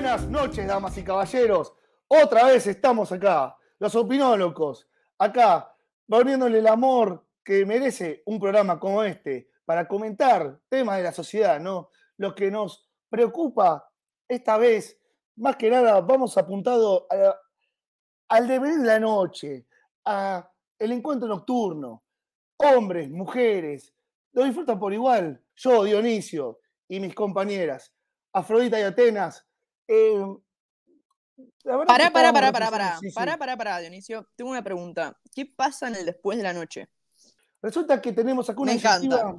Buenas noches, damas y caballeros. Otra vez estamos acá, los opinólogos, acá, poniéndole el amor que merece un programa como este para comentar temas de la sociedad, ¿no? Lo que nos preocupa esta vez, más que nada, vamos apuntado al devenir de la noche, a el encuentro nocturno. Hombres, mujeres, lo disfrutan por igual. Yo, Dionisio, y mis compañeras, Afrodita y Atenas. Eh, estábamos pará, pará, reflexionando- pará, sí, pará, pará, pará, Dionisio. Tengo una pregunta. ¿Qué pasa en el después de la noche? Resulta que tenemos acá una iniciativa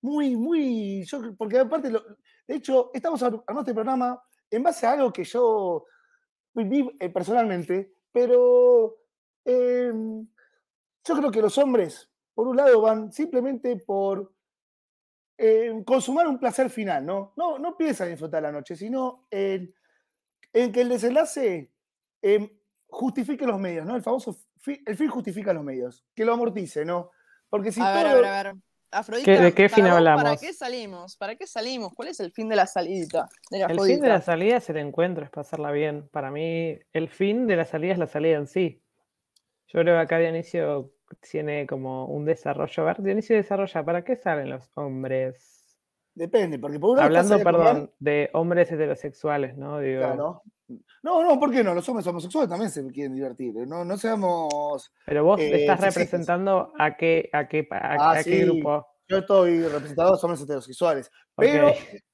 muy, muy. Yo, porque aparte, lo- de hecho, estamos ar- armando este programa en base a algo que yo viví eh, personalmente, pero eh, yo creo que los hombres, por un lado, van simplemente por eh, consumar un placer final, ¿no? No, no piensan en disfrutar la noche, sino en, en que el desenlace eh, justifique los medios, ¿no? El famoso fi- el fin justifica los medios, que lo amortice, ¿no? Porque si a ver, a todo- ver, a ver. Afrodita, ¿Qué- de qué para fin vos, ¿Para hablamos? qué salimos? ¿Para qué salimos? ¿Cuál es el fin de la? De la El fin de la salida es el encuentro, es pasarla bien. Para mí, el fin de la salida es la salida en sí. Yo creo que acá Dionisio tiene como un desarrollo. A ver, Dionisio desarrolla, ¿para qué salen los hombres? Depende, porque por un lado Hablando, comer, perdón, de hombres heterosexuales, ¿no? Digo, claro. No, no, ¿por qué no? Los hombres homosexuales también se quieren divertir. ¿eh? No, no seamos. pero vos eh, estás sexistas. representando a qué, a qué, a, Ah, a qué grupo. Yo estoy representado a los hombres heterosexuales. Pero,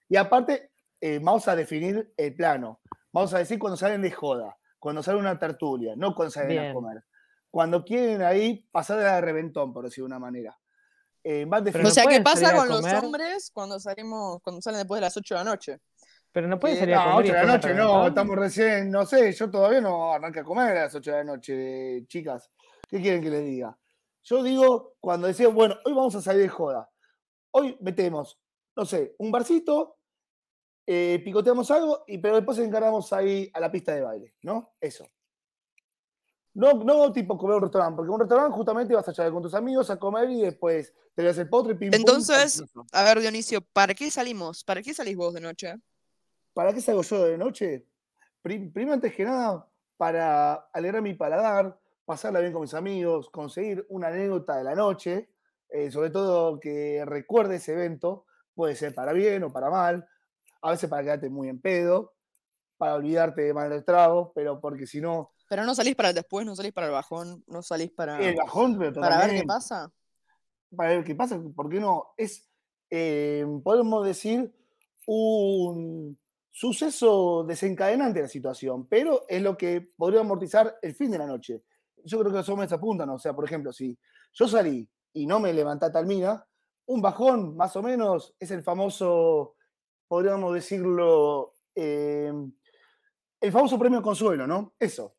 y aparte, eh, vamos a definir el plano. Vamos a decir cuando salen de joda, cuando salen una tertulia, no cuando salen a comer. Cuando quieren ahí pasar de reventón, por decirlo de una manera. Eh, van Pero O sea, ¿qué pasa con los hombres cuando salimos, cuando salen después de las 8 de la noche? Pero no pueden Eh, salir a comer. y 8 de la noche no, reventón. estamos recién, no sé, yo todavía no arranqué a comer a las 8 de la noche, chicas. ¿Qué quieren que les diga? Yo digo, cuando decía, bueno, hoy vamos a salir de joda. Hoy metemos, no sé, un barcito, eh, picoteamos algo, y, pero después encaramos ahí a la pista de baile, ¿no? Eso. No, no tipo comer un restaurante, porque un restaurante justamente vas a echar con tus amigos a comer y después te das el postre, pim, pum, Entonces, a ver, Dionisio, ¿para qué salimos? ¿Para qué salís vos de noche? ¿Para qué salgo yo de noche? Prim- Primero, antes que nada, para alegrar mi paladar, pasarla bien con mis amigos, conseguir una anécdota de la noche, eh, sobre todo que recuerde ese evento, puede ser para bien o para mal, a veces para quedarte muy en pedo, para olvidarte de mal del trago, pero porque si no, Pero no salís para el después, no salís para el bajón, no salís para, el bajón, pero para ver qué pasa. para ver qué pasa, ¿por qué no? Es, eh, podemos decir, un suceso desencadenante de la situación, pero es lo que podría amortizar el fin de la noche. Yo creo que los hombres apuntan, o sea, por ejemplo, si yo salí y no me levanté a tal mina, un bajón, más o menos, es el famoso, podríamos decirlo, eh, el famoso premio consuelo, ¿no? Eso.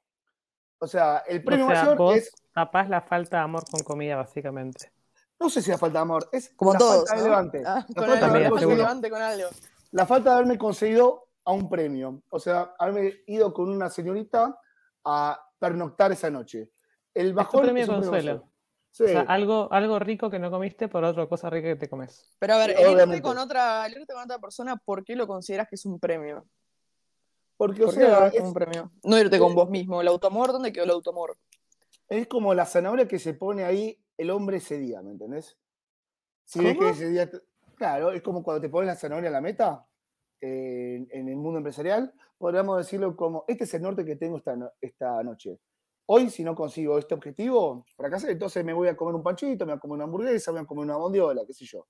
O sea, el premio o sea, mayor vos es, tapás la falta de amor con comida, básicamente. no sé si la falta de amor, es Como la todos, falta de ¿no? levante. Ah, La con falta de algo, de levante con algo. la falta de haberme conseguido a un premio. O sea, haberme ido con una señorita a pernoctar esa noche. El bajón premio es un premio consuelo. consuelo. Sí, O sea, algo, algo rico que no comiste por otra cosa rica que te comes. Pero a ver, Sí, el irte, con otra, el irte con otra persona, ¿por qué lo consideras que es un premio? Porque, o ¿Por qué lo sea, ves como es, un premio? No irte con eh, vos mismo. ¿El automor? ¿Dónde quedó el automor? es como la zanahoria que se pone ahí el hombre ese día, ¿me entendés? Si ves que ¿Cómo? ese día. te- Claro, es como cuando te pones la zanahoria en la meta eh, en, en el mundo empresarial, podríamos decirlo como: este es el norte que tengo esta, no- esta noche. Hoy, si no consigo este objetivo, fracasé, entonces me voy a comer un panchito, me voy a comer una hamburguesa, me voy a comer una bondiola, qué sé yo.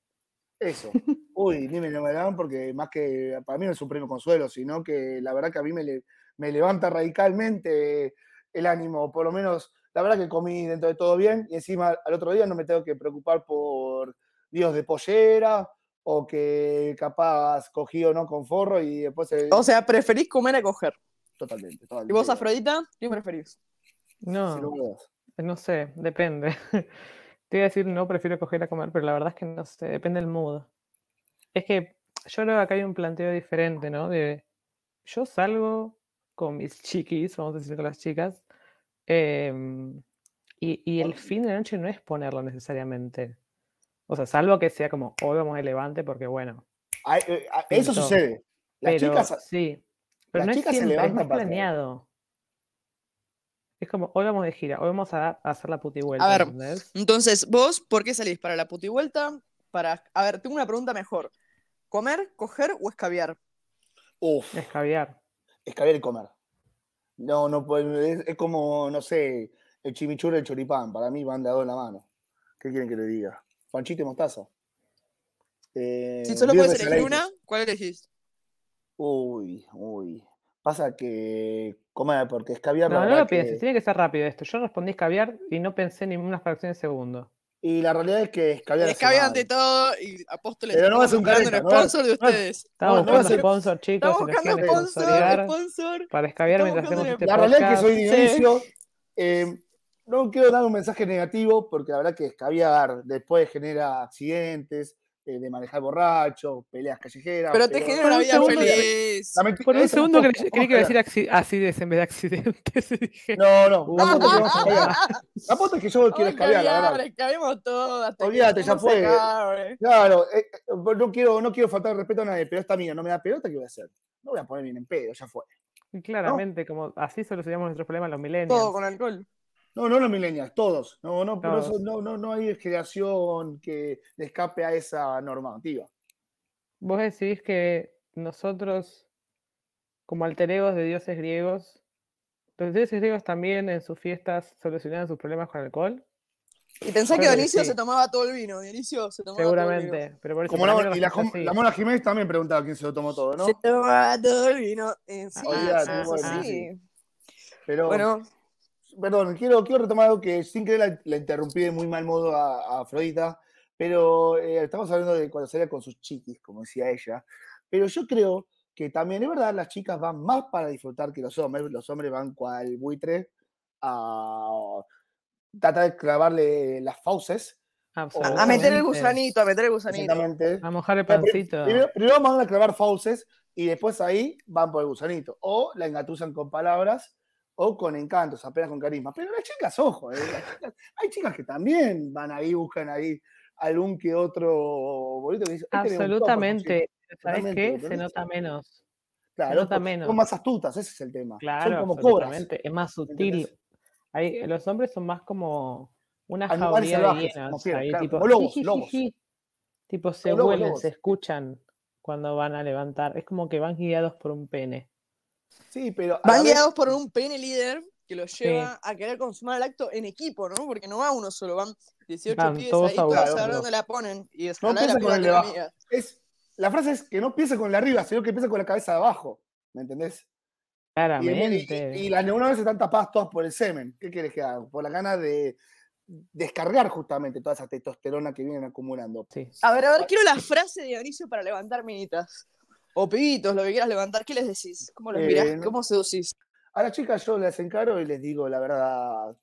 Eso. Uy, ni me lo me dan porque más que para mí no es un premio consuelo, sino que la verdad que a mí me, le- me levanta radicalmente el ánimo. Por lo menos, la verdad que comí dentro de todo bien y encima al otro día no me tengo que preocupar por líos de pollera o que capaz cogí o no con forro y después... el- O sea, preferís comer a coger. totalmente, ¿Y totalmente. vos, Afrodita? ¿Qué preferís? No, no sé, depende. Te iba a decir, no, prefiero coger a comer, pero la verdad es que no sé, depende del mood. Es que yo creo que acá hay un planteo diferente, ¿no? De yo salgo con mis chiquis, vamos a decir con las chicas, em, y, y el fin de la noche no es ponerlo necesariamente. O sea, salvo que sea como, hoy vamos a levante porque bueno, Ay, eh, ah, Eso sucede. Las pero chicas sí, Pero Las no es chicas se siempre, es levantan traer. planeado. Es como, hoy vamos de gira, hoy vamos a, a hacer la puti vuelta, A ver, ¿entendés? Entonces, vos, ¿por qué salís? ¿Para la puti vuelta? Para... A ver, tengo una pregunta mejor. ¿Comer, coger o escabiar? Uf, Es caviar. escabiar y comer. No, no puede- es, es como, no sé, el chimichurri y el choripán. Para mí van de a dos en la mano. ¿Qué quieren que le diga? Panchito y mostaza. Eh, Si solo puedes elegir una, ¿cuál elegís? Uy, uy. Pasa que comer, porque escabiar la No, no lo pienses, que- tiene que ser rápido esto. Yo respondí caviar y no pensé ni una fracción de segundo. Y la realidad es que escabiar Escabiar ante todo y Apóstoles. Pero no va a ser un careta, un sponsor de no ustedes. Estamos No, buscando sponsor, chicos, Estamos buscando sponsor, sponsor. para escabiar mientras hacemos este La realidad es que soy Sí. Dionisio. eh, no quiero dar un mensaje negativo porque la verdad que escabiar después genera accidentes, eh, de manejar borracho, peleas callejeras. Pero te genera una un vida segundo- feliz. Por un segundo creí, a que iba a decir acidez en vez de accidentes. dije, No, no, la foto que vamos. La foto es que yo quiero escabiar, la verdad. Olvídate, que ya fue. acabe. Claro, eh, eh, no, quiero, no quiero faltar el respeto a nadie, pero esta mía no me da pelota, ¿qué voy a hacer? No voy a poner bien en pedo, ya fue. y claramente, como así solucionamos nuestros problemas los millennials. Todo con alcohol. No, no los millennials, todos. No, no, eso- Todos. no, no, no hay generación que le escape a esa normativa. Vos decís que nosotros, como alter egos de dioses griegos, los dioses griegos también en sus fiestas solucionaban sus problemas con alcohol. Y pensá que Creo que Dionisio sí. se tomaba todo el vino. Dionisio se tomaba todo el vino. Seguramente. Pero por eso Como la, y la, Mona Jiménez también preguntaba quién se lo tomó todo, ¿no? Se tomaba todo el vino. Eh, sí, Olvídate, sí, bueno, sí. sí. Pero, Bueno, perdón, quiero, quiero retomar algo que sin querer la, la interrumpí de muy mal modo a, a Afrodita, pero eh, estamos hablando de cuando salía con sus chiquis, como decía ella. Pero yo creo que también es verdad, las chicas van más para disfrutar que los hombres. Los hombres van cual buitre a tratar de clavarle las fauces. a meter el gusanito, a meter el gusanito. A mojar el pancito. Primero, primero van a clavar fauces y después ahí van por el gusanito. O la engatusan con palabras o con encantos, apenas con carisma. Pero las chicas, ojo, eh, las chicas- hay chicas que también van ahí, buscan ahí algún que otro bolito que dice. "Este Absolutamente. ¿Sabes qué? Se nota menos. Claro, nota son- menos. son más astutas, ese es el tema. Claro, son como cobras. Es más sutil. Ahí, los hombres son más como una jauría de salvajes, hienas. fieras, ahí, claro, tipo. Tipo, se Como huelen, lobos. se escuchan cuando van a levantar. Es como que van guiados por un pene. Sí, pero. Van vez- guiados por un pene líder que los lleva a querer consumar el acto en equipo, ¿no? Porque no va uno solo, van 18 Van pibes todos ahí, a todos a ver dónde la ponen. Y es No la con el de la abajo. es, la frase es que no piense con la arriba, sino que piense con la cabeza de abajo. ¿Me entendés? Y, y- Claramente. y- y las neuronas están tapadas todas por el semen. ¿Qué quieres que haga? Por la gana de descargar justamente toda esa testosterona que vienen acumulando. Sí. A ver, a ver, quiero la frase de Dionisio para levantar minitas. O pibitos, lo que quieras levantar. ¿Qué les decís? ¿Cómo los Eh, mirás? ¿Cómo seducís? A las chicas yo les encaro y les digo la verdad.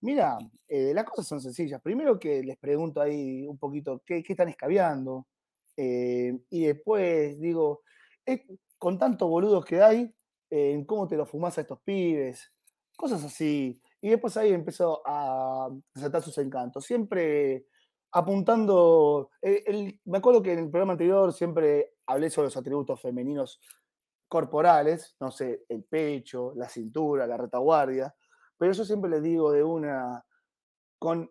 Mira, eh, las cosas son sencillas. Primero que les pregunto ahí un poquito qué, qué están escabeando. eh, y después digo, eh, con tantos boludos que hay, eh, en cómo te lo fumás a estos pibes. Cosas así. Y después ahí empezó a saltar sus encantos. Siempre apuntando. eh, me acuerdo que en el programa anterior siempre hablé sobre los atributos femeninos corporales, no sé, el pecho, la cintura, la retaguardia, pero yo siempre les digo de una, con,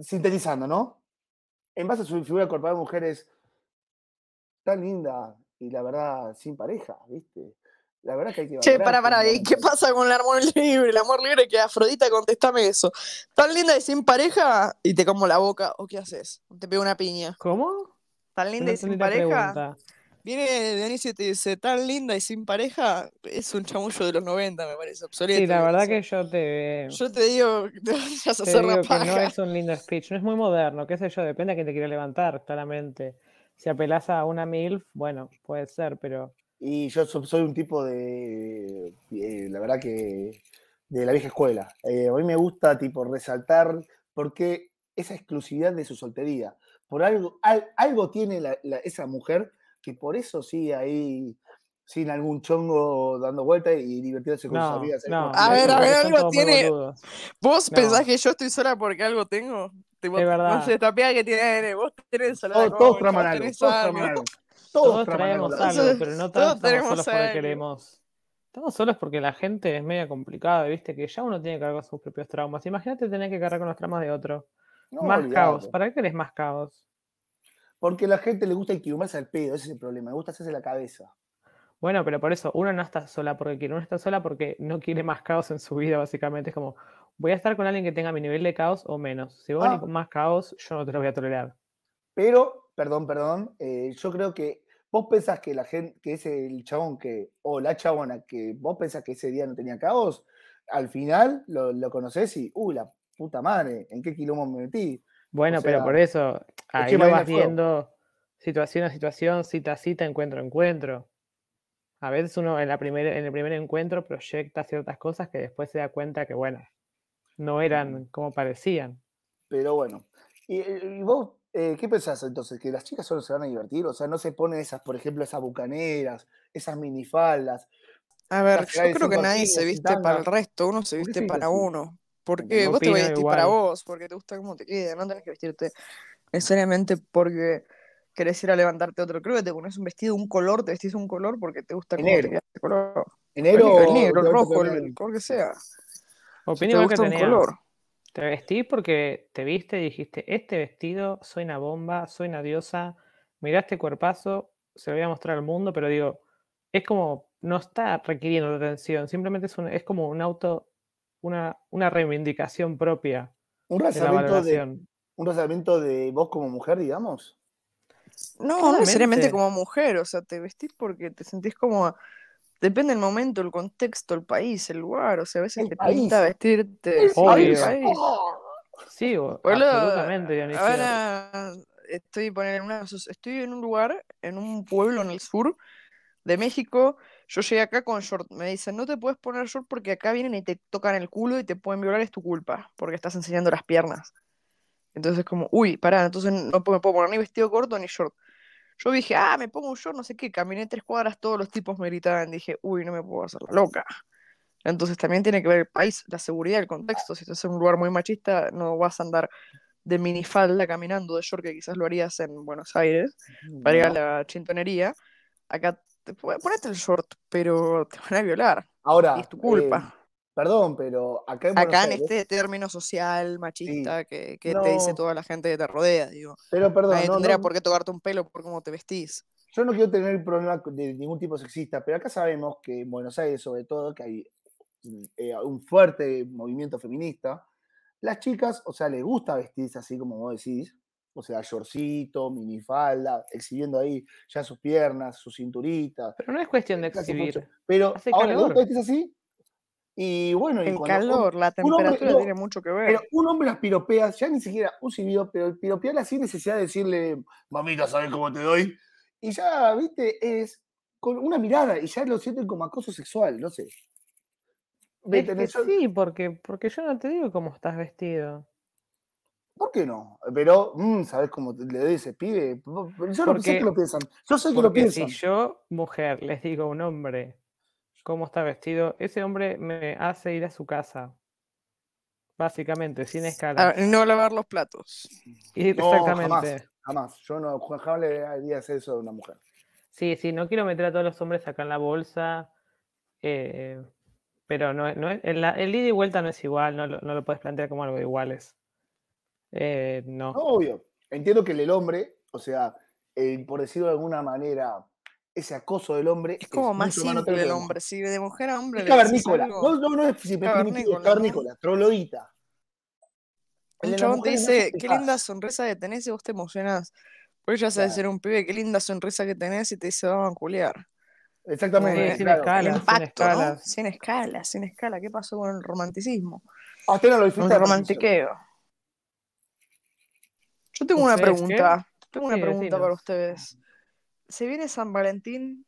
sintetizando, ¿no? En base a su figura corporal, mujeres tan linda y la verdad sin pareja, ¿viste? La verdad que hay que Che, para, para, ¿y qué pasa con el amor libre? El amor libre que Afrodita, contestame eso. ¿Tan linda y sin pareja? Y te como la boca, ¿o qué haces? Te pego una piña. ¿Cómo? ¿Tan No linda y entendí sin pareja? pregunta. Viene Dionisio y te dice, tan linda y sin pareja, es un chamullo de los 90, me parece, obsoleto. Sí, la verdad que yo te, Yo te digo que te vayas a te hacer digo la que no es un lindo speech, no es muy moderno, qué sé yo, depende a quién te quiera levantar, claramente. Si apelás a una MILF, bueno, puede ser, pero Y yo so- soy un tipo de, eh, la verdad que, de la vieja escuela. Eh, a mí me gusta, tipo, resaltar porque esa exclusividad de su soltería. Por algo, al- algo tiene la- la- esa mujer que por eso sigue ahí sin algún chongo dando vueltas y divirtiéndose con sus no, amigas. ahí no. con- A ver, a ver, algo tiene-. ¿Vos No. pensás que yo estoy sola porque algo tengo? Tipo, Es verdad. No sé, esta piba que tiene, vos tenés Todos, de todos traman algo, todos traman algo. Todos, Todos traemos algo. algo, pero no Todos todos estamos tenemos solos porque algo. queremos. Estamos solos porque la gente es media complicada, viste, que ya uno tiene que cargar con sus propios traumas. Imagínate tener que cargar con los traumas de otro. No, más olvidate. caos. ¿Para qué querés más caos? Porque a la gente le gusta equivocarse al pedo, ese es el problema. Le gusta hacerse la cabeza. Bueno, pero por eso, uno no está sola porque quiere, uno está sola porque no quiere más caos en su vida, básicamente. Es como, voy a estar con alguien que tenga mi nivel de caos o menos. Si vos Ah. venís con más caos, yo no te lo voy a tolerar. Pero, perdón, perdón, eh, yo creo que vos pensás que la gente, que es el chabón que, o la chabona que vos pensás que ese día no tenía caos, al final lo, lo conocés y, uy, la puta madre, ¿en qué quilombo me metí? Bueno, pero sea, por eso, ahí lo vas viendo situación a situación, cita a cita, encuentro a encuentro. A veces uno en, la primer, en el primer encuentro proyecta ciertas cosas que después se da cuenta que, bueno, no eran como parecían. Pero bueno. ¿Y, y vos eh, qué pensás entonces? ¿Que las chicas solo se van a divertir? O sea, no se ponen esas, por ejemplo, esas bucaneras, esas minifaldas. A ver, yo creo que nadie se viste para el resto, uno se ¿Por qué viste para así? uno. Porque vos te vas a vestir para vos, porque te gusta cómo te queda, no tenés que vestirte necesariamente porque querés ir a levantarte otro. Creo que te pones un vestido, un color, te vestís un color porque te gusta El cómo te negro. queda ese color. Enero. el negro, el rojo, el, color que sea. Si te igual que un tenía. color. Te vestís porque te viste y dijiste, este vestido, soy una bomba, soy una diosa, mirá este cuerpazo, se lo voy a mostrar al mundo, pero digo, es como, no está requiriendo atención, simplemente es, un- es como un auto, una, una reivindicación propia Un razonamiento de, un razonamiento de vos como mujer, digamos. No, no necesariamente como mujer, o sea, te vestís porque te sentís como. Depende del momento, el contexto, el país, el lugar, o sea, a veces El te país. pinta vestirte. sí, Obvio. el país. Sí, Boludo, absolutamente. Ahora estoy, poner en una, estoy en un lugar, en un pueblo en el sur de México. Yo llegué acá con short. Me dicen, no te puedes poner short porque acá vienen y te tocan el culo y te pueden violar, es tu culpa, porque estás enseñando las piernas. Entonces, como, uy, pará, entonces no me puedo poner ni vestido corto ni short. Yo dije, ah, me pongo un short, no sé qué. Caminé tres cuadras, todos los tipos me gritaban. Dije, uy, no me puedo hacer la loca. Entonces también tiene que ver el país, la seguridad, el contexto. Si estás en un lugar muy machista, no vas a andar de minifalda caminando de short, que quizás lo harías en Buenos Aires, para ir a la chintonería. Acá te ponete el short, pero te van a violar. Ahora, Y es tu culpa. eh, perdón, pero acá en Acá en Aires- este término social machista que, que te dice toda la gente que te rodea, digo. Pero perdón, Nadie no, tendría no- por qué tocarte un pelo por cómo te vestís. yo no quiero tener problema de ningún tipo sexista, pero acá sabemos que en Buenos Aires, sobre todo, que hay eh, un fuerte movimiento feminista. Las chicas, o sea, les gusta vestirse así como vos decís, o sea, shortcito, minifalda, exhibiendo ahí ya sus piernas, sus cinturitas. Pero no es cuestión de exhibir. Pero Hace ahora, ¿vos calor. te vestís así? Y bueno, y El un- calor, la un hombre- temperatura no, tiene mucho que ver. Pero un hombre las piropea, ya ni siquiera un silbido, pero piropearla sin necesidad de decirle, mamita, ¿sabes cómo te doy? Y ya, viste, es con una mirada y ya lo sienten como acoso sexual, no sé. ¿Me Es que sí, porque, porque yo no te digo cómo estás vestido. ¿Por qué no? Pero, mm, ¿sabes cómo te- le doy ese pibe? Yo no sé que lo piensan. Yo sé que lo Porque si piensan. yo, mujer, les digo a un hombre cómo está vestido, ese hombre me hace ir a su casa. Básicamente, sin escala. No lavar los platos. No, Exactamente. jamás, jamás. Yo no, jamás le haría hacer eso a una mujer. Sí, sí, no quiero meter a todos los hombres acá en la bolsa. eh, pero no, es- no es- el, el ida y vuelta no es igual, no lo, no lo puedes plantear como algo de iguales. Eh, no. No, obvio. Entiendo que el hombre, o sea, eh, por decirlo de alguna manera, ese acoso del hombre Es como más simple notable el que hombre. Si de mujer a hombre Es cavernícola. No, no, no es simple, Cavernícola, ¿no? cavernícola, un chabón te no dice, qué linda sonrisa que tenés y vos te emocionás. Porque ya sabes Claro. ser un pibe, qué linda sonrisa que tenés y te dice, vamos a culiar. Exactamente. Sí, sin claro. escala. Sin escala, sin escala. ¿Qué pasó con el romanticismo? Ah, usted no lo Con disfruta el romantiqueo. Yo tengo una pregunta. Tengo una Sí, pregunta para ustedes. Se viene San Valentín,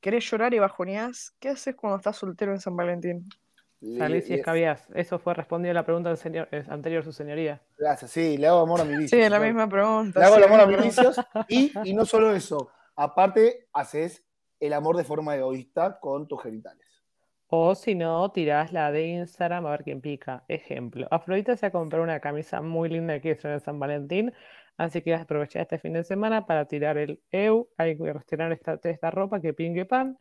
querés llorar y bajoneás. ¿Qué haces cuando estás soltero en San Valentín? Le- Salís y escabiás. Eso fue respondido a la pregunta del señor- eh, anterior, su señoría. Gracias, sí, le hago amor a mi vicio. Sí, la misma pregunta. Le hago el amor a mis vicios y, y no solo eso, aparte haces el amor de forma egoísta con tus genitales. O si no, tirás la de Instagram a ver quién pica. Ejemplo, Afrodita se ha comprado una camisa muy linda que hizo en San Valentín. Así que aprovechar este fin de semana para tirar el EU, hay que retirar esta, esta ropa que pingue pan.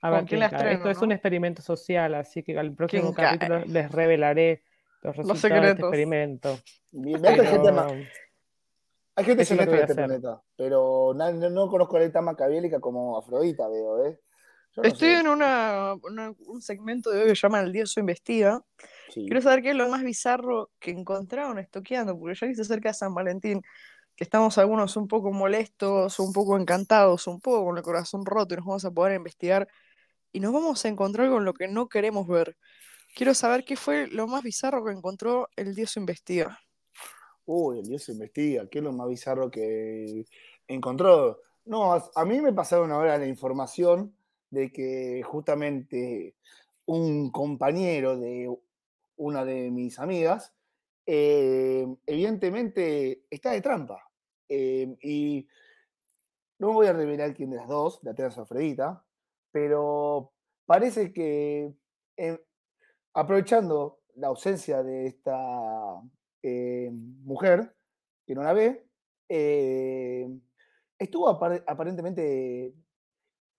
A ¿Con ver quién estreno, Esto es no? un experimento social, así que al próximo ¿Quién capítulo cae? les revelaré los resultados de este experimento. Hay gente, Pero- hay es que a este hacer. planeta, pero na- no, no conozco a la tan maquiavélica como Afrodita, veo, ¿eh? No Estoy sé. en una, una- un segmento de hoy que se llama El Dios investiga. Sí. Quiero saber qué es lo más bizarro que encontraron estoqueando, porque ya que se acerca San Valentín, estamos algunos un poco molestos, un poco encantados, un poco con el corazón roto y nos vamos a poder investigar y nos vamos a encontrar con lo que no queremos ver. Quiero saber qué fue lo más bizarro que encontró el Dios investiga. Uy, el Dios investiga, ¿qué es lo más bizarro que encontró? No, a, mí me pasaron ahora la información de que justamente un compañero de una de mis amigas, eh, evidentemente está de trampa. Eh, y no voy a revelar quién de las dos, la tengo Alfredita, pero parece que eh, aprovechando la ausencia de esta eh, mujer, que no la ve, estuvo apar- aparentemente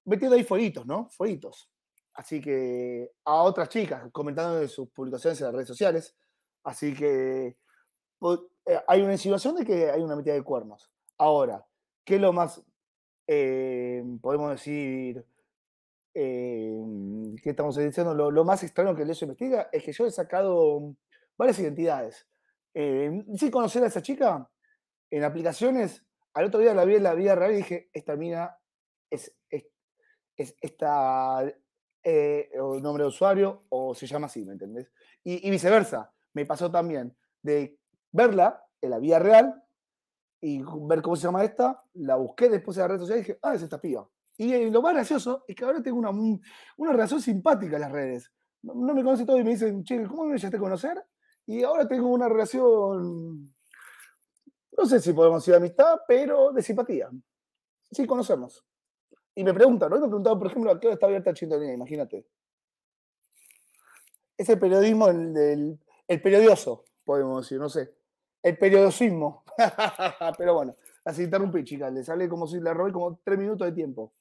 metiendo ahí fueguitos, ¿no? Fueguitos. Así que a otras chicas, comentando de sus publicaciones en las redes sociales. Así que hay una insinuación de que hay una metida de cuernos. Ahora, ¿qué es lo más, eh, podemos decir, eh, ¿qué estamos diciendo? Lo, más extraño que el eso investiga es que yo he sacado varias identidades. Eh, sin conocer a esa chica, en aplicaciones, al otro día la vi en la vida real y dije, esta mina es, es, es esta eh, o nombre de usuario o se llama así, ¿me entendés? Y, y viceversa, me pasó también de verla en la vida real y ver cómo se llama esta, la busqué después en la red social y dije, ah, es esta piba. Y eh, lo más gracioso es que ahora tengo una, un- una relación simpática en las redes. No, me conoce todo y me dicen, che, ¿cómo me llegaste a conocer? Y ahora tengo una relación, no sé si podemos decir de amistad, pero de simpatía. Sí, conocemos. Y me preguntan, ¿no? Me preguntaban, por ejemplo, ¿a qué hora está abierta Chintonía? Imagínate. Es el periodismo, el, el periodioso, podemos decir, no sé. El periodismo. pero bueno, así interrumpí, chicas. Les hablé como si le robé como tres minutos de tiempo.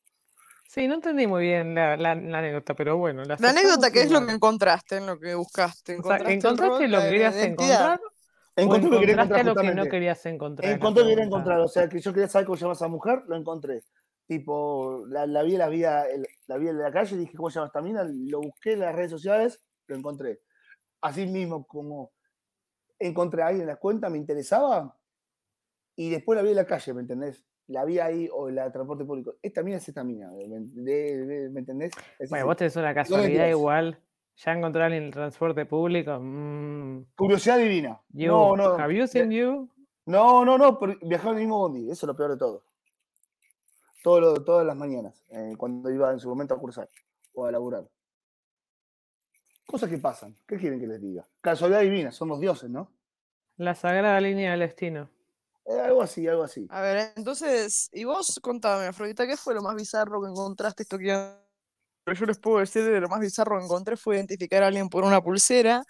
Sí, no entendí muy bien la, la- la anécdota, pero bueno. La La anécdota, ¿qué es lo que encontraste en lo que buscaste? O sea, ¿Encontraste, ¿encontraste lo que querías encontrar Encontré lo que quería encontraste encontrar lo que no querías encontrar? Encontré lo que quería encontrar. O sea, que yo quería saber cómo se llama esa mujer, lo encontré. Tipo, la, la vi, la vi, el- la vi en la calle y dije, ¿cómo se llama esta mina? Lo busqué en las redes sociales, lo encontré. Así mismo como encontré a alguien en la cuenta, me interesaba, y después la vi en la calle, ¿me entendés? La vi ahí o en la transporte público. Esta mina es esta mina, ¿me, de- de- ¿me entendés? Es Bueno, así. vos tenés una casualidad igual. Ya encontrar en el transporte público. mm, Curiosidad divina. you, No, no. Have you seen you? No, no, no, viajaba en el mismo bondi, eso es lo peor de todo. Todo lo- todas las mañanas, eh, cuando iba en su momento a cursar o a laburar. Cosas que pasan, ¿qué quieren que les diga? Casualidad divina, somos dioses, ¿no? La sagrada línea del destino. Eh, algo así, algo así. A ver, entonces, y vos contame, Afrodita, ¿qué fue lo más bizarro que encontraste esto que yo les puedo decir de lo más bizarro que encontré fue identificar a alguien por una pulsera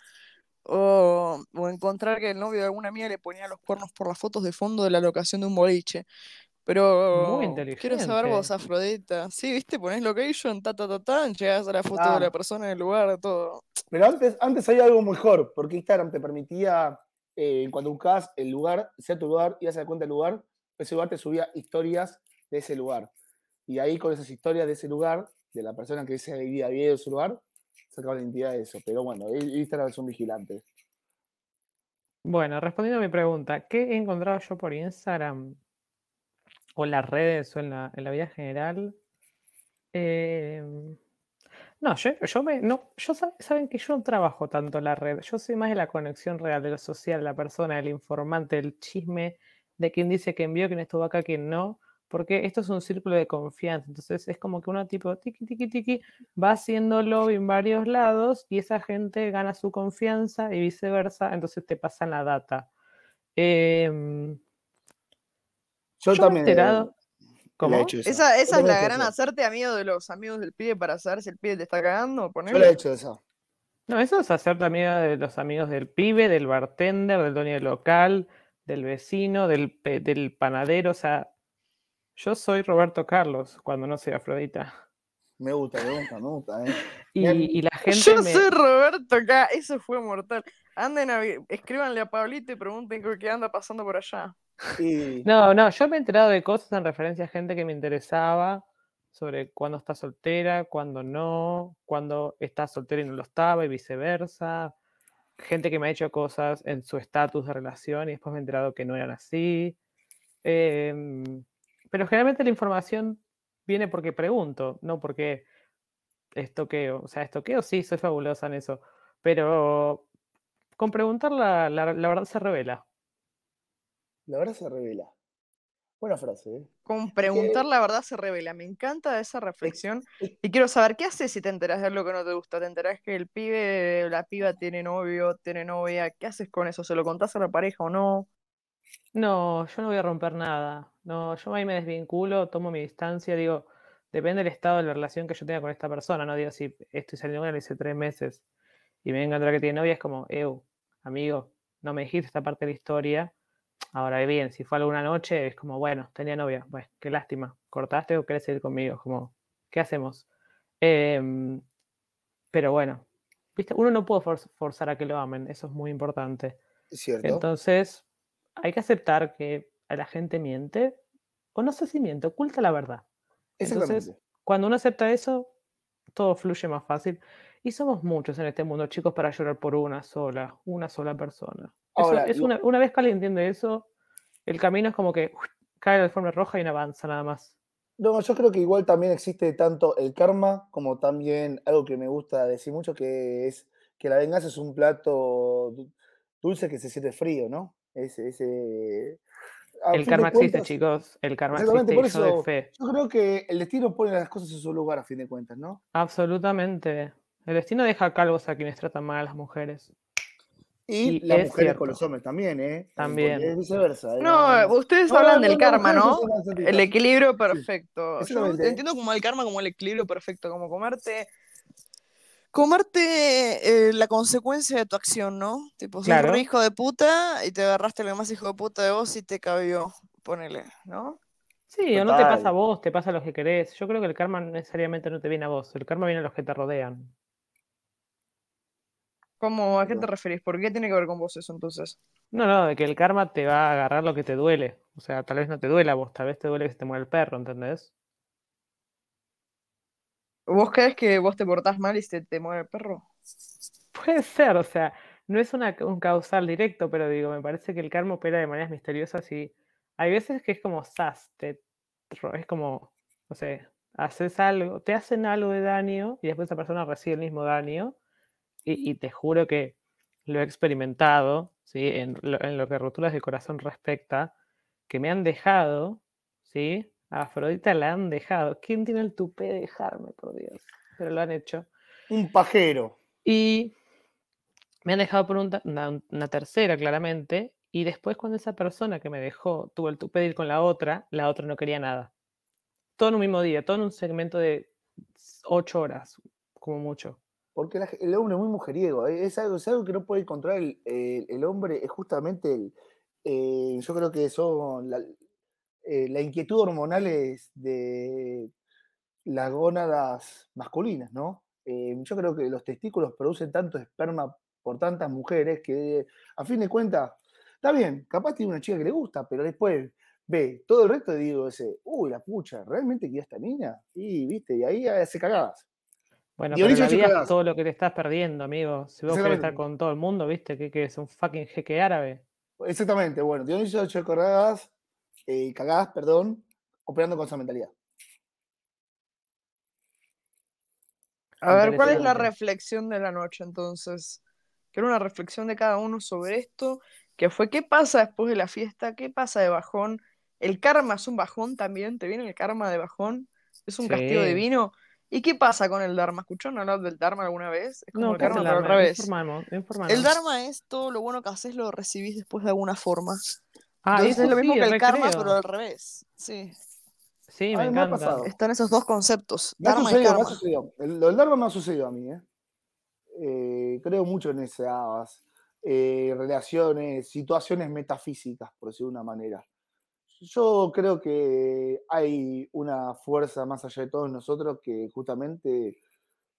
o, o encontrar que el novio de alguna amiga le ponía los cuernos por las fotos de fondo de la locación de un boliche. Pero Muy quiero saber vos, inteligente. Afrodita. Sí, viste, ponés location, ta ta ta ta, llegás a la foto de Ah. la persona en el lugar, todo. Pero antes, antes había algo mejor, porque Instagram te permitía, eh, cuando buscabas el lugar, sea tu lugar, ibas a dar cuenta del lugar, ese lugar te subía historias de ese lugar. Y ahí con esas historias de ese lugar, de la persona que se había vivido en su lugar, sacaba la identidad de eso. Pero bueno, Instagram es un vigilante. Bueno, respondiendo a mi pregunta, ¿qué he encontrado yo por Instagram? O las redes o en la, en la vida general. Em, no, yo, yo me. No, yo sab- saben que yo no trabajo tanto la red. Yo soy más de la conexión real, de lo social, la persona, el informante, el chisme, de quién dice que envió, quién estuvo acá, quién no. Porque esto es un círculo de confianza. Entonces es como que uno tipo tiki tiki tiki va haciéndolo en varios lados y esa gente gana su confianza y viceversa. Entonces te pasan la data. Em, Yo, yo me he también. eh, enterado. lo he ¿Cómo? hecho esa. Esa, esa es la gran esa. hacerte amigo de los amigos del pibe para saber si el pibe te está cagando, Yo ponele. he hecho esa. No, eso es hacerte amiga de los amigos del pibe, del bartender, del dueño del local, del vecino, del, del panadero, o sea, yo soy Roberto Carlos cuando no soy Afrodita. Me gusta, me gusta, me gusta, ¿eh? Y, la gente Yo me... soy Roberto acá, eso fue mortal. Anden a, escríbanle a Pablito y pregunten qué anda pasando por allá. No, no, yo me he enterado de cosas en referencia a gente que me interesaba sobre cuándo está soltera, cuándo no, cuándo está soltera y no lo estaba y viceversa. Gente que me ha hecho cosas en su estatus de relación y después me he enterado que no eran así. Em, pero generalmente la información viene porque pregunto, no porque estoqueo. O sea, estoqueo sí, soy fabulosa en eso. Pero con preguntar la, la- la verdad se revela. La verdad se revela. Buena frase, ¿eh? Con preguntar la verdad se revela. Me encanta esa reflexión. Y quiero saber, ¿qué haces si te enteras de algo que no te gusta? ¿Te enterás que el pibe, la piba tiene novio, tiene novia? ¿Qué haces con eso? ¿Se lo contás a la pareja o no? No, yo no voy a romper nada. No, yo ahí me desvinculo, tomo mi distancia, digo, depende del estado de la relación que yo tenga con esta persona, no digo si estoy saliendo con él hace tres meses y me encontrar que tiene novia, es como, eu, amigo, no me dijiste esta parte de la historia. Ahora bien, si fue alguna noche, es como, bueno, tenía novia, pues, qué lástima, ¿cortaste o querés seguir conmigo? Como, ¿qué hacemos? Em, pero bueno, viste, uno no puede for- forzar a que lo amen, eso es muy importante. Cierto. Entonces, hay que aceptar que a la gente miente, o no sé si miente, oculta la verdad. Entonces, cuando uno acepta eso, todo fluye más fácil. Y somos muchos en este mundo, chicos, para llorar por una sola, una sola persona. Ahora, es lo- una, una vez que alguien entiende eso, el camino es como que uf, cae la alfombra roja y no avanza nada más. No, yo creo que igual también existe tanto el karma como también algo que me gusta decir mucho, que es que la venganza es un plato du- dulce que se siente frío, ¿no? Ese, ese... a El karma existe, chicos. El karma existe por yo eso fe. yo creo que el destino pone las cosas en su lugar a fin de cuentas, ¿no? Absolutamente. El destino deja calvos a quienes tratan mal a las mujeres. Y Y las es mujeres con los hombres también, ¿eh? También. Es viceversa. ¿eh? No, ustedes no, hablan no, del no, karma, ¿no? El equilibrio perfecto. Yo entiendo como el karma como el equilibrio perfecto, como comerte. Comerte eh, la consecuencia de tu acción, ¿no? Tipo, sos Claro. un hijo de puta y te agarraste lo más hijo de puta de vos y te cabió. Ponele, ¿no? Sí, o no te pasa a vos, te pasa a los que querés. Yo creo que el karma necesariamente no te viene a vos, el karma viene a los que te rodean. ¿Cómo, ¿A qué te referís? ¿Por qué tiene que ver con vos eso entonces? No, no, de que el karma te va a agarrar lo que te duele. O sea, tal vez no te duela a vos, tal vez te duele que se te muera el perro, ¿entendés? ¿Vos crees que vos te portás mal y se te muere el perro? Puede ser, o sea, no es una, un causal directo, pero digo, me parece que el karma opera de maneras misteriosas y hay veces que es como sas, te, es como, no sé, haces algo, te hacen algo de daño y después esa persona recibe el mismo daño y, y te juro que lo he experimentado, ¿sí? En lo, en lo que roturas de corazón respecta, que me han dejado, ¿sí? A Afrodita la han dejado. ¿Quién tiene el tupé de dejarme, por Dios? Pero lo han hecho. Un pajero. Y me han dejado por un una, una tercera, claramente. Y después, cuando esa persona que me dejó tuvo el tupé de ir con la otra, la otra no quería nada. Todo en un mismo día, todo en un segmento de ocho horas, como mucho. Porque el hombre es muy mujeriego. ¿eh? Es algo, es algo que no puede controlar el, hombre. Es justamente el. eh, yo creo que son la, eh, la inquietud hormonal es de las gónadas masculinas, ¿no? Yo creo que los testículos producen tanto esperma por tantas mujeres que, a fin de cuentas, está bien, capaz tiene una chica que le gusta, pero después ve todo el resto y digo ese, uy, la pucha, ¿realmente quiero esta niña? Y, viste, y ahí hace cagadas. Bueno, Dionisio pero la vida Chocoladas. es todo lo que te estás perdiendo, amigo. Si vos querés estar con todo el mundo, ¿viste? ¿Qué, qué es un fucking jeque árabe? Exactamente, bueno, Dionisio hecho cagadas, eh, cagadas, perdón, operando con esa mentalidad. A ver, ¿cuál es la reflexión de la noche entonces? Quiero una reflexión de cada uno sobre esto, que fue qué pasa después de la fiesta, qué pasa de bajón. ¿El karma es un bajón también? ¿Te viene el karma de bajón? ¿Es un castigo divino? ¿Y qué pasa con el dharma? ¿Escucharon hablar del dharma alguna vez? Es como No, el ¿qué es karma, pero al Dharma? revés. Informanos, El dharma es todo lo bueno que haces lo recibís después de alguna forma. Ah, Entonces eso es lo mismo sí, que el karma, creo. pero al revés. Sí. Sí, me encanta. pasado. Están esos dos conceptos, Me ha dharma y sucedido, me ha karma. sucedido. El, lo del Dharma me ha sucedido a mí, ¿eh? Eh, creo mucho en esas, eh, relaciones, situaciones metafísicas, por decirlo de una manera. Yo creo que hay una fuerza más allá de todos nosotros que justamente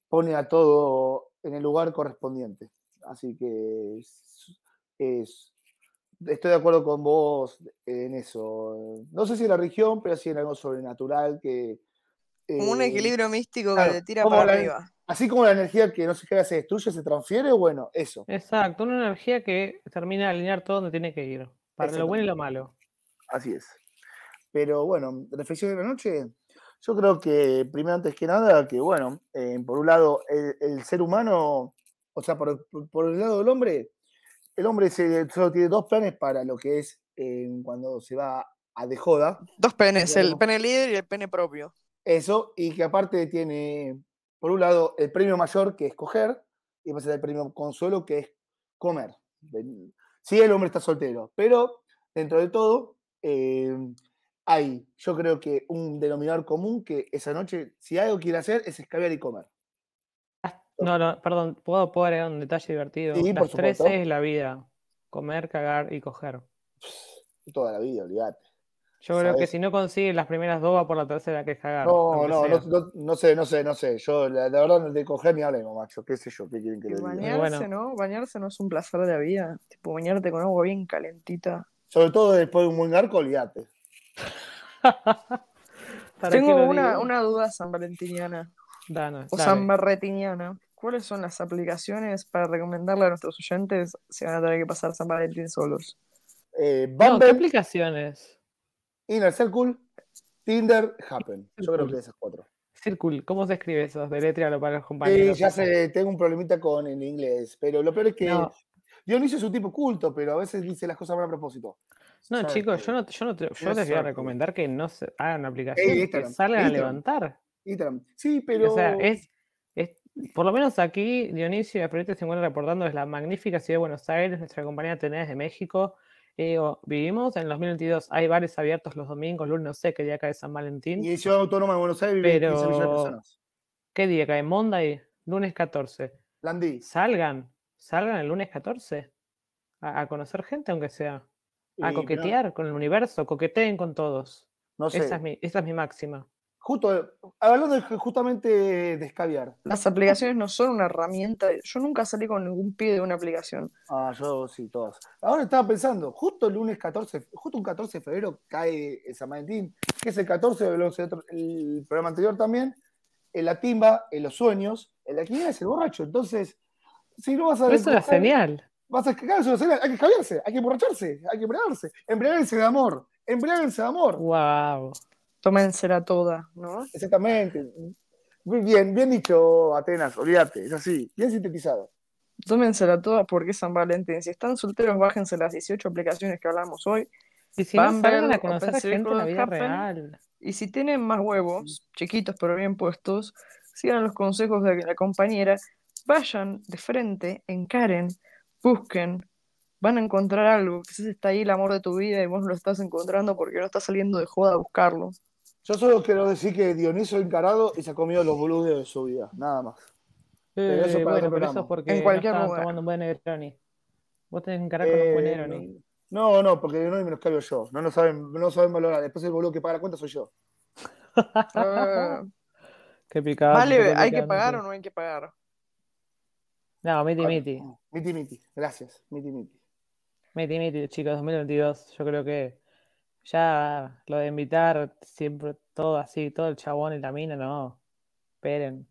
pone a todo en el lugar correspondiente. Así que es, estoy de acuerdo con vos en eso. No sé si en la región, pero sí en algo sobrenatural que... Como un eh, equilibrio místico claro, que te tira para la- arriba. Así como la energía que no se queda, se destruye, se transfiere, bueno, eso. Exacto, una energía que termina de alinear todo donde tiene que ir, para lo bueno y lo malo. Así es. Pero bueno, reflexión de la noche. Yo creo que, primero, antes que nada, que bueno, eh, por un lado, el, el ser humano, o sea, por, por- por el lado del hombre, el hombre se, solo tiene dos planes para lo que es eh, cuando se va a de joda. Dos penes, el pene líder y el pene propio. Eso, y que aparte tiene, por un lado, el premio mayor, que es coger, y después el premio consuelo, que es comer. Sí, el hombre está soltero, pero dentro de todo, eh, hay, yo creo que un denominador común que esa noche, si algo quiere hacer, es escabiar y comer. No, no, perdón, ¿puedo, puedo agregar un detalle divertido? Sí, por Las tres supuesto. es la vida, comer, cagar y coger. Toda la vida, olvídate. Yo creo que si no consigue las primeras dos va por la tercera que es cagar. No, no, no, no, no sé, no sé, no sé. Yo, la, la verdad, de coger ni hablemos, macho. ¿Qué sé yo? ¿Qué quieren que Y les diga? bañarse, bueno. ¿no? Bañarse no es un placer de la vida. Tipo, bañarte con agua bien calentita. Sobre todo después de un buen garco, olvídate. ¿Para qué Tengo una, una duda san valentiniana Dana, o dale. san barretiniana. ¿Cuáles son las aplicaciones para recomendarle a nuestros oyentes si van a tener que pasar San Valentín solos? Eh, No, ¿qué aplicaciones? Inner Circle, Tinder, Happen. Yo creo que esas cuatro. Circle, ¿cómo se escribe eso? Deletréalo para los Sí, compañeros. ya sé, tengo un problemita con el inglés, pero lo peor es que No, Dionisio es un tipo culto, pero a veces dice las cosas mal a propósito. no, ¿Sabes chicos, yo no, yo no te, yo les voy a recomendar que no se hagan una aplicación, que Instagram, salgan a levantar. Instagram. Sí, pero. O sea, es, es- por lo menos aquí, Dionisio y Afrodita se encuentran reportando es la magnífica ciudad de Buenos Aires, nuestra compañía tenés de México. Y digo, vivimos en el 2022, hay bares abiertos los domingos, lunes, no sé qué día cae San Valentín. Y Ciudad Autónoma de Buenos Aires vive 15 millones de Pero- personas. ¿Qué día cae? Monday, lunes 14. Landí. Salgan, salgan el lunes 14 a, a conocer gente, aunque sea, a Y, coquetear con el universo, coqueteen con todos. No sé. Esa, es mi, esa es mi máxima. Justo, hablando de, justamente de escabiar. Las aplicaciones no son una herramienta. Yo nunca salí con ningún pie de una aplicación. Ah, yo sí, todas. Ahora estaba pensando, justo el lunes 14, justo un 14 de febrero cae el San Valentín, que es el 14 del 11 de otro- el programa anterior también, en la timba, en los sueños, en la quiniela es el borracho. Entonces, si no vas a Pero eso es señal. vas a cagar, eso es señal. hay que escabiarse, hay que emborracharse, hay que embriagarse, embriagarse de amor, embriagarse de amor. Wow. Tómensela toda, ¿no? Exactamente. Muy bien, bien dicho, Atenas, olvídate, es así, bien sintetizado. Tómensela toda porque es San Valentín. Si están solteros, bájense las 18 aplicaciones que hablamos hoy. Y si no salgan a conocer a gente en la vida Happen. real. Y si tienen más huevos, chiquitos pero bien puestos, sigan los consejos de la compañera, vayan de frente, encaren, busquen, van a encontrar algo. Quizás está ahí el amor de tu vida y vos no lo estás encontrando porque no estás saliendo de joda a buscarlo. Yo solo quiero decir que Dioniso encarado y se ha comido los boludos de su vida, nada más. Pero eso Eh, para otro bueno, pero eso programa. es porque En no cualquier lugar. tomando un buen Negroni. Vos tenés que encarar con un buen Eh, Negroni. no, no, porque no me los cambio yo. No lo saben, no lo saben valorar. Después el boludo que paga la cuenta soy yo. Qué picante. vale, qué ¿hay que pagar o no hay que pagar? No, miti miti. Miti miti. Gracias. Miti miti. Miti miti, chicos, 2022. Yo creo que ya lo de invitar siempre todo así, todo el chabón y la mina, no. Esperen.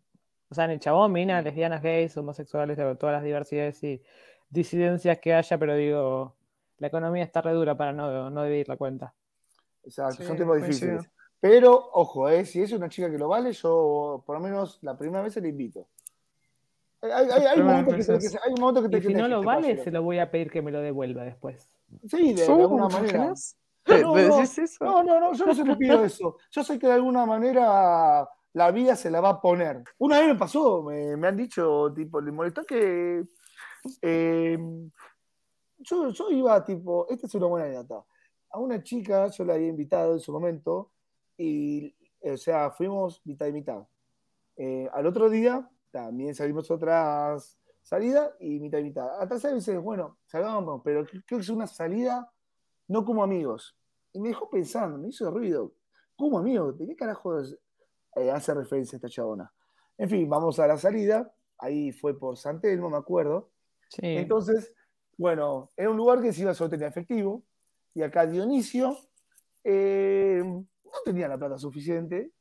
O sea, ni chabón, mina, lesbianas, gays, homosexuales, de todas las diversidades y disidencias que haya, pero digo, la economía está re dura para no, no dividir la cuenta. Exacto, Sí, son tiempos difíciles. Pero, ojo, eh, si es una chica que lo vale, yo por lo menos la primera vez se le invito. Hay, hay, hay, momentos que tenés que veces. hay momentos que Y tenés si no lo vale, se lo voy a pedir que me lo devuelva después. Sí, de, de alguna ¿te manera. No, ¿Te- no, te eso? No, no, no, yo no se te pido eso. Yo sé que de alguna manera la vida se la va a poner. Una vez me pasó, me, me han dicho, tipo, le molestó que eh, yo, yo iba, tipo, esta es una buena anécdota. A una chica yo la había invitado en su momento y, o sea, fuimos mitad y mitad. Eh, al otro día también salimos otras, salida y mitad y mitad. A tercera dice, bueno, salgamos, pero creo que es una salida no como amigos. Y me dejó pensando, me hizo ruido. ¿Cómo amigos? ¿De qué carajo eh, hace referencia a esta chabona? En fin, vamos a la salida. Ahí fue por San Telmo, me acuerdo. Sí. Entonces, bueno, era un lugar que se iba solo tenía efectivo. Y acá Dionisio eh, no tenía la plata suficiente.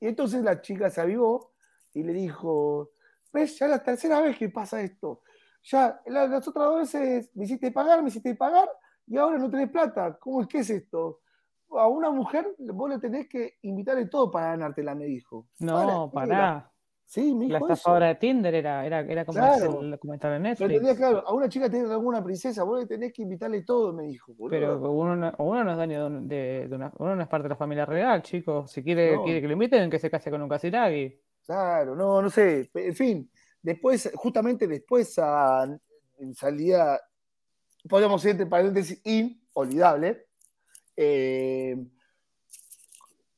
Y entonces la chica se avivó y le dijo, ves, ya la tercera vez que pasa esto. Ya la- las otras dos veces me hiciste pagar, me hiciste pagar y ahora no tenés plata. ¿Cómo es que es esto? A una mujer vos le tenés que invitar de todo para ganártela, me dijo. No, ¿Para. Sí, me La dijo eso. estafadora de Tinder era, era, era como Claro. el documental de Pero Netflix. tenía claro, a una chica tiene alguna princesa, vos le tenés que invitarle todo, me dijo. boludo. Pero uno no, uno no es dueño de, de- de una, uno no es parte de la familia real, chicos. Si quiere, No. quiere que lo inviten, que se case con un Casiraghi. Claro, no, no sé. En fin, después, justamente después a, en salida, podríamos decir entre paréntesis, inolvidable. eh,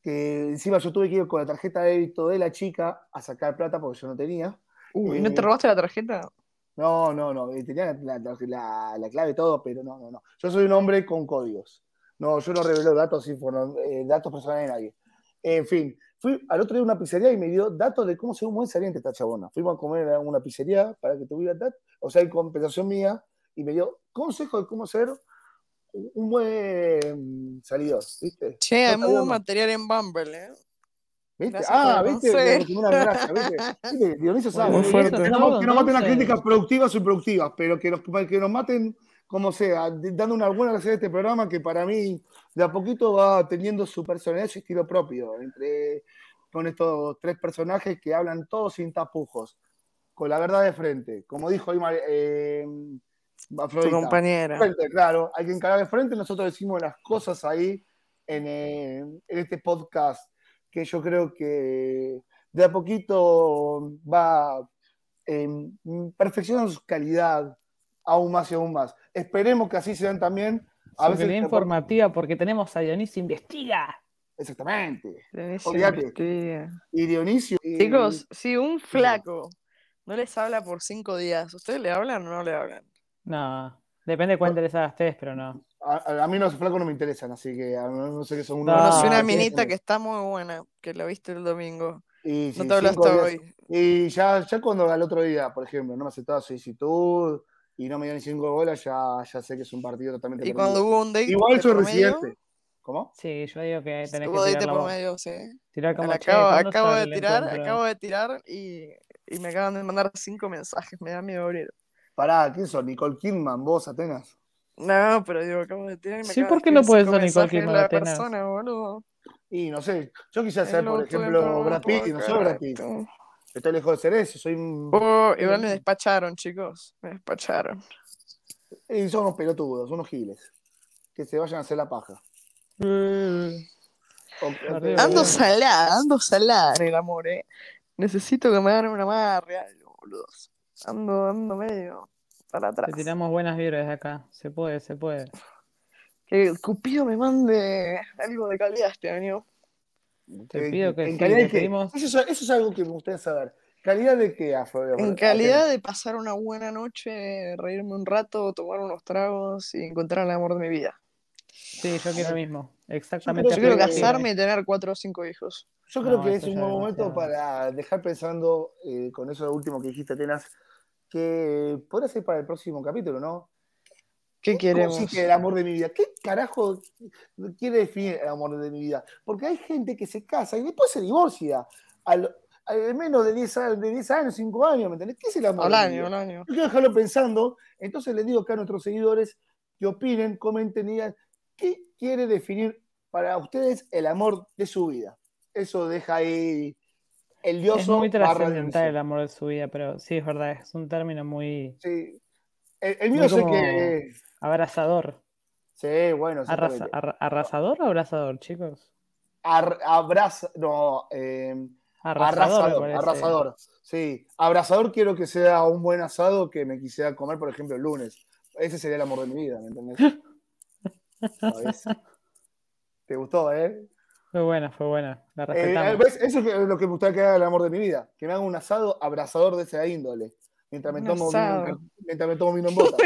que encima yo tuve que ir con la tarjeta de débito de la chica a sacar plata porque yo no tenía. Uy, ¿no Eh, te robaste la tarjeta? No, no, no, eh, tenía la, la- la- la clave y todo, pero no, no, no. Yo soy un hombre con códigos. No, yo no revelo datos, eh, datos personales de nadie. En fin, fui al otro día a una pizzería y me dio datos de cómo ser un buen saliente esta chabona. Fuimos a comer a una pizzería para que tuviera datos, o sea, en compensación mía, y me dio consejos de cómo ser un buen salidor, ¿viste? Che, hay muy sabíamos. material en Bumble, ¿eh? ¿Viste? Gracias Ah, ¿viste? una gracia, ¿viste? ¿Viste? Dionisio sabe. Muy. Que no, que no maten las críticas productivas o improductivas, pero que nos, que nos maten como sea, dando una buena gracia a este programa que para mí de a poquito va teniendo su personalidad y su estilo propio, entre, con estos tres personajes que hablan todos sin tapujos, con la verdad de frente. Como dijo ahí Mar- eh, Tu Afrodita. compañera. Frente, claro, hay que encarar de frente. Nosotros decimos las cosas ahí en, eh, en este podcast que yo creo que de a poquito va eh, perfeccionando su calidad aún más y aún más. Esperemos que así sean también. A veces informativa, porque tenemos a Dionisio Investiga. Exactamente. Dionisio investiga. Y Dionisio. y- Chicos, si un flaco no les habla por cinco días, ¿ustedes le hablan o no le hablan? No, depende de cuán interesada estés, pero no. A, a- a mí los flacos no me interesan, así que a- no, no sé qué son No, unos. Conocí una Ah, minita que está muy buena, que la viste el domingo. Y No sí, te hablaste hoy. Y ya, ya cuando al otro día, por ejemplo, no me aceptaba solicitud y no me dio ni cinco bolas, ya, ya sé que es un partido totalmente Y perdido. cuando hubo un date Igual soy residente. ¿Cómo? Sí, yo digo que tenés hubo que date tirar la por medio, sí. Tirar como, acabo, ¿cuándo acabo de tirar, encuentro? acabo de tirar y, y me acaban de mandar cinco mensajes, me da miedo abrir. Pará, ¿quién sos? Nicole Kidman, vos, Atenas. No, pero digo, acabo de tirar y me Sí, ¿por qué no escribir puede cinco ser Nicole Kidman la Atenas? persona, boludo. Y no sé, yo quisiera ser, por ejemplo, Brad Pitt y no soy Brad Pitt. Estoy lejos de ser eso, soy un... Oh, igual me despacharon, chicos. Me despacharon. Y son unos pelotudos, unos giles. Que se vayan a hacer la paja. Arriba, Ando salada, ando salada en el amor, eh. Necesito que me hagan una amarre, boludos. Ando, ando medio para atrás. Te tiramos buenas vibras acá. Se puede, se puede. Que Cupido me mande algo de calidad este año. Te en- pido que en calidad de qué? pedimos- Eso, es- eso es algo que me gustaría saber. ¿Calidad de qué, Afro? En calidad de pasar una buena noche, reírme un rato, tomar unos tragos y encontrar el amor de mi vida. Sí, yo quiero lo mismo. Exactamente. Yo Yo quiero que- casarme y tener cuatro o cinco hijos. Yo creo No, que es un buen momento demasiado. para dejar pensando, eh, con eso lo último que dijiste, Atenas, que podrá ser para el próximo capítulo, ¿no? ¿Qué ¿Cómo queremos? consiste el amor de mi vida? ¿Qué carajo quiere definir el amor de mi vida? Porque hay gente que se casa y después se divorcia. Al, al menos de 10, años, de 10 años, 5 años, ¿me entendés? ¿Qué es el amor Al año, al año. Yo quiero dejarlo pensando, entonces les digo acá a nuestros seguidores que opinen, comenten y digan qué quiere definir para ustedes el amor de su vida. Eso deja ahí el Es dioso muy trascendental el amor de su vida, pero sí, es verdad, es un término muy Sí. El, el mío Muy sé como- que. Abrazador. Sí, bueno, Arrasa- ¿Arrasador o abrazador, chicos? Ar- abraza. No, eh, Arrasador, arrasador. Sí, abrazador quiero que sea un buen asado que me quisiera comer, por ejemplo, el lunes. Ese sería el amor de mi vida, ¿me entendés? ¿Te gustó, eh? Fue buena, fue buena. La Eh, respetamos. ¿ves? Eso es lo que me gustaría que haga el amor de mi vida. Que me haga un asado abrazador de esa índole. mientras me Un tomo asado. mientras me tomo vino en bota.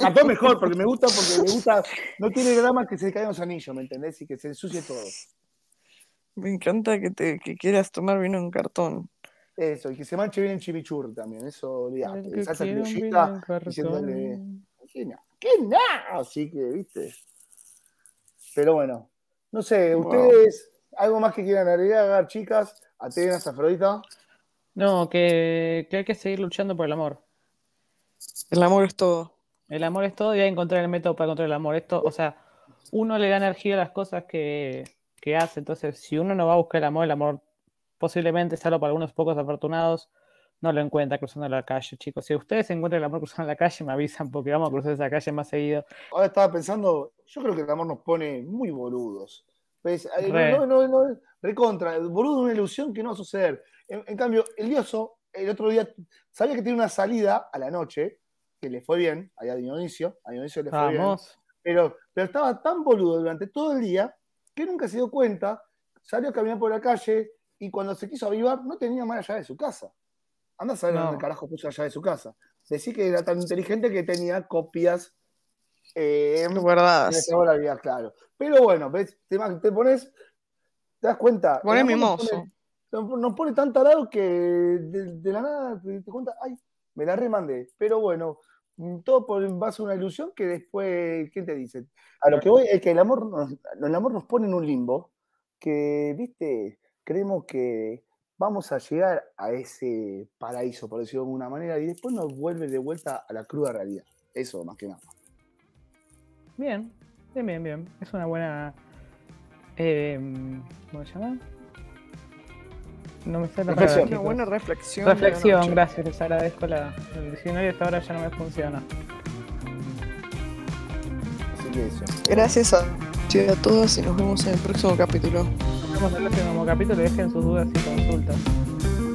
Cartón mejor, porque me gusta, porque me gusta, no tiene grama que se caigan los anillos, ¿me entendés? Y que se ensucie todo. Me encanta que, te, que quieras tomar vino en cartón. Eso, y que se manche bien el chimichurri también, eso, olvídate. Salsa criollita, en diciéndole. ¿qué na? ¿Qué na? Así que, viste. Pero bueno, no sé, Wow. ustedes, algo más que quieran agregar, chicas, Atenas, Afrodita. No, que, que hay que seguir luchando por el amor. El amor es todo. El amor es todo y hay que encontrar el método para encontrar el amor. Esto, o sea, uno le da energía a las cosas que, que hace. Entonces, si uno no va a buscar el amor, el amor posiblemente, salvo para algunos pocos afortunados, no lo encuentra cruzando la calle, chicos. Si ustedes encuentran el amor cruzando la calle, me avisan porque vamos a cruzar esa calle más seguido. Ahora estaba pensando, yo creo que el amor nos pone muy boludos. ¿Ves? Re. No, no, no, recontra, el boludo es una ilusión que no va a suceder. En, en cambio, el dioso, el otro día, sabía que tiene una salida a la noche, que le fue bien, allá a Dionisio, a Dionisio le fue bien. Pero, pero estaba tan boludo durante todo el día que nunca se dio cuenta, salió a caminar por la calle y cuando se quiso avivar no tenía más allá de su casa. Anda a saber No. dónde carajo puso allá de su casa. Decía que era tan inteligente que tenía copias eh, Guardadas. salvó la vida, claro. Pero bueno, ves, te, te pones, te das cuenta. Pone el amor nos mimoso. pone- Nos nos pone tan tarado que de, de la nada te, te cuenta, ay, me la remandé. Pero bueno, mm, todo por base a una ilusión que después, ¿quién te dice? A lo que voy es que el amor nos, el amor nos pone en un limbo que, viste, creemos que vamos a llegar a ese paraíso, por decirlo de alguna manera, y después nos vuelve de vuelta a la cruda realidad. Eso, más que nada. Bien, bien, bien, bien. Es una buena. eh, ¿Cómo se llama? No me sale Reflexión. Una buena reflexión. Reflexión, gracias, les agradezco la, el diccionario hasta ahora ya no me funciona. Así que eso. Gracias a, a todos y nos vemos en el próximo capítulo. Nos vemos en el próximo capítulo, dejen sus dudas y consultas.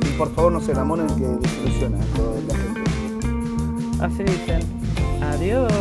Y por favor no se enamoren que desilusiona a toda la gente. Así dicen. Adiós.